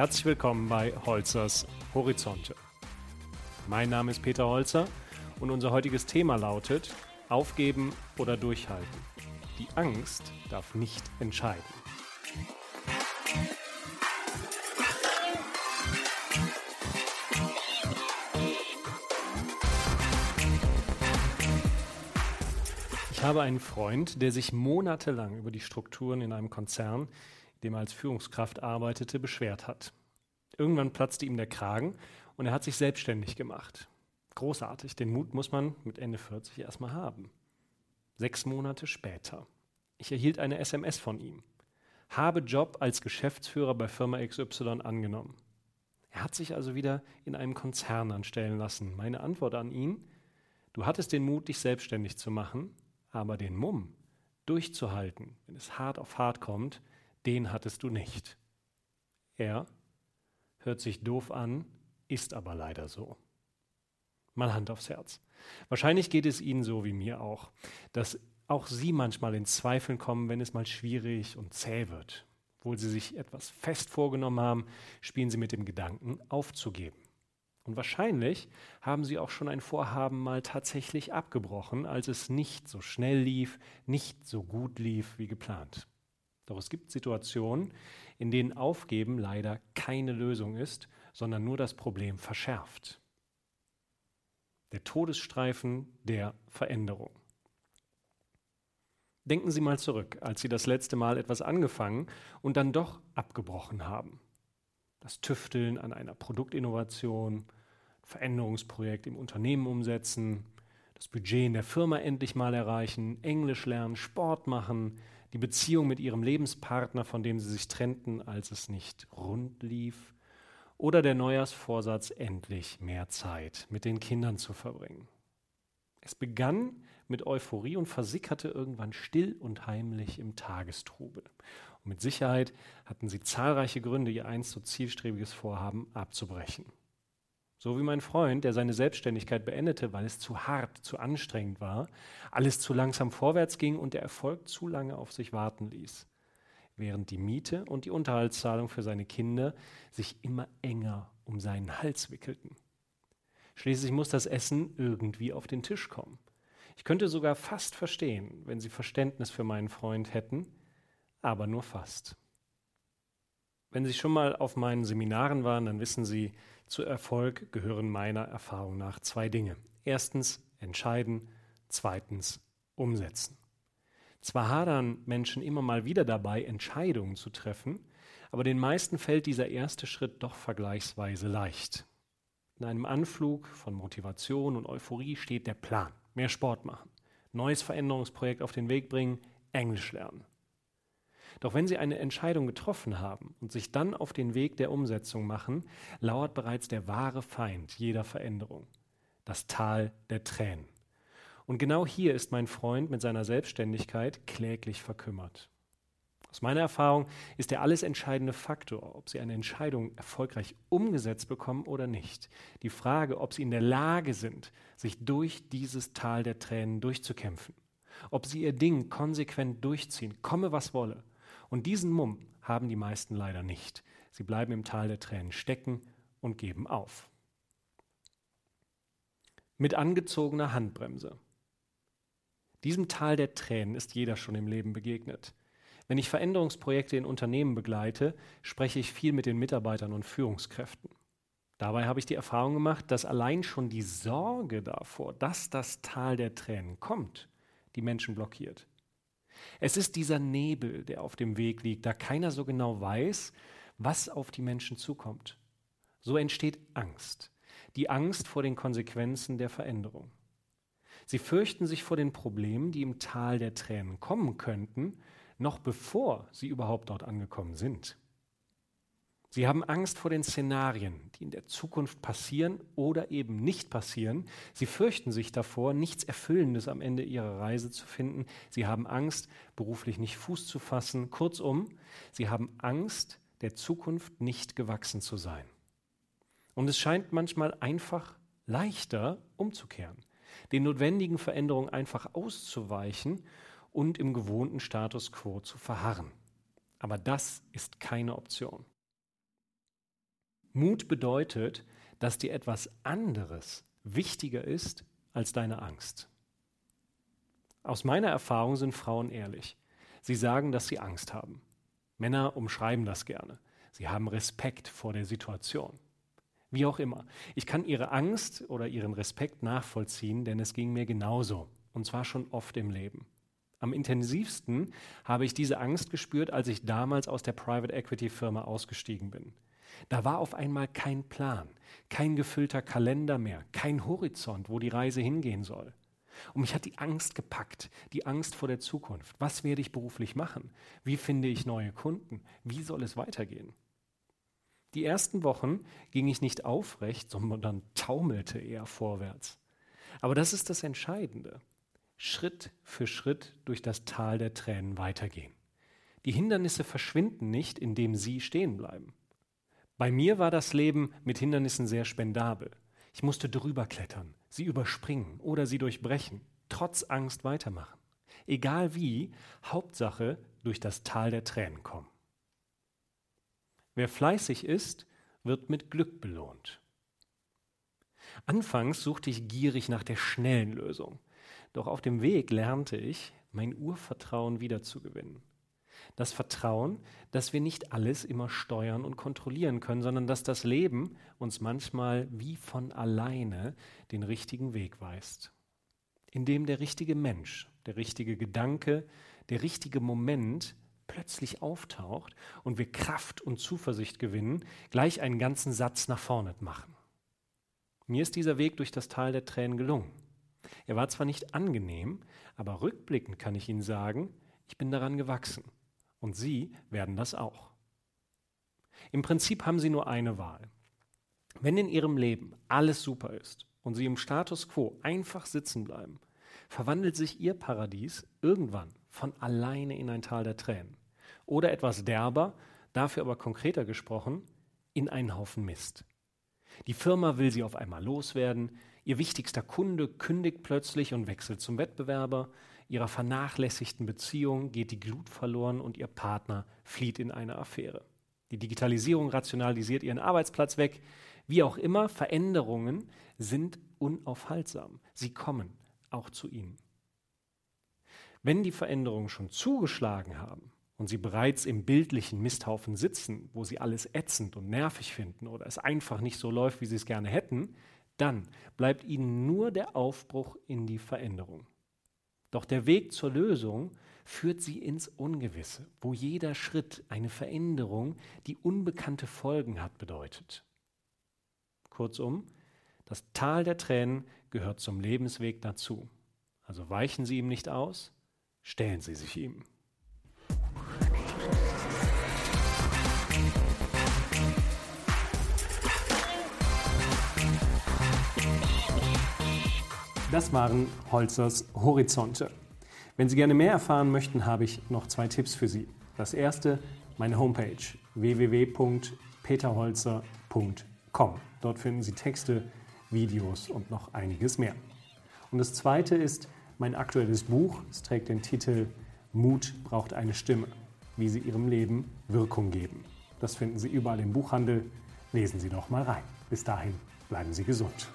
Herzlich willkommen bei Holzers Horizonte. Mein Name ist Peter Holzer und unser heutiges Thema lautet Aufgeben oder durchhalten. Die Angst darf nicht entscheiden. Ich habe einen Freund, der sich monatelang über die Strukturen in einem Konzern, dem er als Führungskraft arbeitete, beschwert hat. Irgendwann platzte ihm der Kragen und er hat sich selbstständig gemacht. Großartig, den Mut muss man mit Ende 40 erstmal haben. Sechs Monate später. Ich erhielt eine SMS von ihm. Habe Job als Geschäftsführer bei Firma XY angenommen. Er hat sich also wieder in einem Konzern anstellen lassen. Meine Antwort an ihn, du hattest den Mut, dich selbstständig zu machen, aber den Mumm, durchzuhalten, wenn es hart auf hart kommt, den hattest du nicht. Er hört sich doof an, ist aber leider so. Mal Hand aufs Herz. Wahrscheinlich geht es Ihnen so wie mir auch, dass auch Sie manchmal in Zweifeln kommen, wenn es mal schwierig und zäh wird. Obwohl Sie sich etwas fest vorgenommen haben, spielen Sie mit dem Gedanken, aufzugeben. Und wahrscheinlich haben sie auch schon ein Vorhaben mal tatsächlich abgebrochen, als es nicht so schnell lief, nicht so gut lief wie geplant. Doch es gibt Situationen, in denen Aufgeben leider keine Lösung ist, sondern nur das Problem verschärft. Der Todesstreifen der Veränderung. Denken Sie mal zurück, als Sie das letzte Mal etwas angefangen und dann doch abgebrochen haben das Tüfteln an einer Produktinnovation, Veränderungsprojekt im Unternehmen umsetzen, das Budget in der Firma endlich mal erreichen, Englisch lernen, Sport machen, die Beziehung mit ihrem Lebenspartner, von dem sie sich trennten, als es nicht rund lief, oder der Neujahrsvorsatz, endlich mehr Zeit mit den Kindern zu verbringen. Es begann mit Euphorie und versickerte irgendwann still und heimlich im Tagestrubel. Und mit Sicherheit hatten sie zahlreiche Gründe, ihr einst so zielstrebiges Vorhaben abzubrechen. So wie mein Freund, der seine Selbstständigkeit beendete, weil es zu hart, zu anstrengend war, alles zu langsam vorwärts ging und der Erfolg zu lange auf sich warten ließ, während die Miete und die Unterhaltszahlung für seine Kinder sich immer enger um seinen Hals wickelten. Schließlich muss das Essen irgendwie auf den Tisch kommen. Ich könnte sogar fast verstehen, wenn Sie Verständnis für meinen Freund hätten, aber nur fast. Wenn Sie schon mal auf meinen Seminaren waren, dann wissen Sie, zu Erfolg gehören meiner Erfahrung nach zwei Dinge. Erstens entscheiden, zweitens umsetzen. Zwar hadern Menschen immer mal wieder dabei, Entscheidungen zu treffen, aber den meisten fällt dieser erste Schritt doch vergleichsweise leicht. In einem Anflug von Motivation und Euphorie steht der Plan. Mehr Sport machen, neues Veränderungsprojekt auf den Weg bringen, Englisch lernen. Doch wenn Sie eine Entscheidung getroffen haben und sich dann auf den Weg der Umsetzung machen, lauert bereits der wahre Feind jeder Veränderung, das Tal der Tränen. Und genau hier ist mein Freund mit seiner Selbstständigkeit kläglich verkümmert. Aus meiner Erfahrung ist der alles entscheidende Faktor, ob Sie eine Entscheidung erfolgreich umgesetzt bekommen oder nicht. Die Frage, ob Sie in der Lage sind, sich durch dieses Tal der Tränen durchzukämpfen. Ob Sie Ihr Ding konsequent durchziehen, komme was wolle. Und diesen Mumm haben die meisten leider nicht. Sie bleiben im Tal der Tränen stecken und geben auf. Mit angezogener Handbremse. Diesem Tal der Tränen ist jeder schon im Leben begegnet. Wenn ich Veränderungsprojekte in Unternehmen begleite, spreche ich viel mit den Mitarbeitern und Führungskräften. Dabei habe ich die Erfahrung gemacht, dass allein schon die Sorge davor, dass das Tal der Tränen kommt, die Menschen blockiert. Es ist dieser Nebel, der auf dem Weg liegt, da keiner so genau weiß, was auf die Menschen zukommt. So entsteht Angst. Die Angst vor den Konsequenzen der Veränderung. Sie fürchten sich vor den Problemen, die im Tal der Tränen kommen könnten, noch bevor sie überhaupt dort angekommen sind. Sie haben Angst vor den Szenarien, die in der Zukunft passieren oder eben nicht passieren. Sie fürchten sich davor, nichts Erfüllendes am Ende ihrer Reise zu finden. Sie haben Angst, beruflich nicht Fuß zu fassen. Kurzum, sie haben Angst, der Zukunft nicht gewachsen zu sein. Und es scheint manchmal einfach leichter umzukehren, den notwendigen Veränderungen einfach auszuweichen und im gewohnten Status quo zu verharren. Aber das ist keine Option. Mut bedeutet, dass dir etwas anderes wichtiger ist als deine Angst. Aus meiner Erfahrung sind Frauen ehrlich. Sie sagen, dass sie Angst haben. Männer umschreiben das gerne. Sie haben Respekt vor der Situation. Wie auch immer. Ich kann ihre Angst oder ihren Respekt nachvollziehen, denn es ging mir genauso. Und zwar schon oft im Leben. Am intensivsten habe ich diese Angst gespürt, als ich damals aus der Private Equity Firma ausgestiegen bin. Da war auf einmal kein Plan, kein gefüllter Kalender mehr, kein Horizont, wo die Reise hingehen soll. Und mich hat die Angst gepackt, die Angst vor der Zukunft. Was werde ich beruflich machen? Wie finde ich neue Kunden? Wie soll es weitergehen? Die ersten Wochen ging ich nicht aufrecht, sondern taumelte eher vorwärts. Aber das ist das Entscheidende. Schritt für Schritt durch das Tal der Tränen weitergehen. Die Hindernisse verschwinden nicht, indem sie stehen bleiben. Bei mir war das Leben mit Hindernissen sehr spendabel. Ich musste drüber klettern, sie überspringen oder sie durchbrechen, trotz Angst weitermachen. Egal wie, Hauptsache durch das Tal der Tränen kommen. Wer fleißig ist, wird mit Glück belohnt. Anfangs suchte ich gierig nach der schnellen Lösung, doch auf dem Weg lernte ich, mein Urvertrauen wiederzugewinnen. Das Vertrauen, dass wir nicht alles immer steuern und kontrollieren können, sondern dass das Leben uns manchmal wie von alleine den richtigen Weg weist. Indem der richtige Mensch, der richtige Gedanke, der richtige Moment plötzlich auftaucht und wir Kraft und Zuversicht gewinnen, gleich einen ganzen Satz nach vorne machen. Mir ist dieser Weg durch das Tal der Tränen gelungen. Er war zwar nicht angenehm, aber rückblickend kann ich Ihnen sagen, ich bin daran gewachsen. Und Sie werden das auch. Im Prinzip haben Sie nur eine Wahl. Wenn in Ihrem Leben alles super ist und Sie im Status quo einfach sitzen bleiben, verwandelt sich Ihr Paradies irgendwann von alleine in ein Tal der Tränen. Oder etwas derber, dafür aber konkreter gesprochen, in einen Haufen Mist. Die Firma will Sie auf einmal loswerden, Ihr wichtigster Kunde kündigt plötzlich und wechselt zum Wettbewerber, ihrer vernachlässigten Beziehung geht die Glut verloren und ihr Partner flieht in eine Affäre. Die Digitalisierung rationalisiert ihren Arbeitsplatz weg. Wie auch immer, Veränderungen sind unaufhaltsam. Sie kommen auch zu Ihnen. Wenn die Veränderungen schon zugeschlagen haben und Sie bereits im bildlichen Misthaufen sitzen, wo Sie alles ätzend und nervig finden oder es einfach nicht so läuft, wie Sie es gerne hätten, dann bleibt Ihnen nur der Aufbruch in die Veränderung. Doch der Weg zur Lösung führt sie ins Ungewisse, wo jeder Schritt eine Veränderung, die unbekannte Folgen hat, bedeutet. Kurzum, das Tal der Tränen gehört zum Lebensweg dazu. Also weichen Sie ihm nicht aus, stellen Sie sich ihm. Das waren Holzers Horizonte. Wenn Sie gerne mehr erfahren möchten, habe ich noch zwei Tipps für Sie. Das erste, meine Homepage www.peterholzer.com. Dort finden Sie Texte, Videos und noch einiges mehr. Und das zweite ist mein aktuelles Buch. Es trägt den Titel Mut braucht eine Stimme, wie Sie Ihrem Leben Wirkung geben. Das finden Sie überall im Buchhandel. Lesen Sie doch mal rein. Bis dahin bleiben Sie gesund.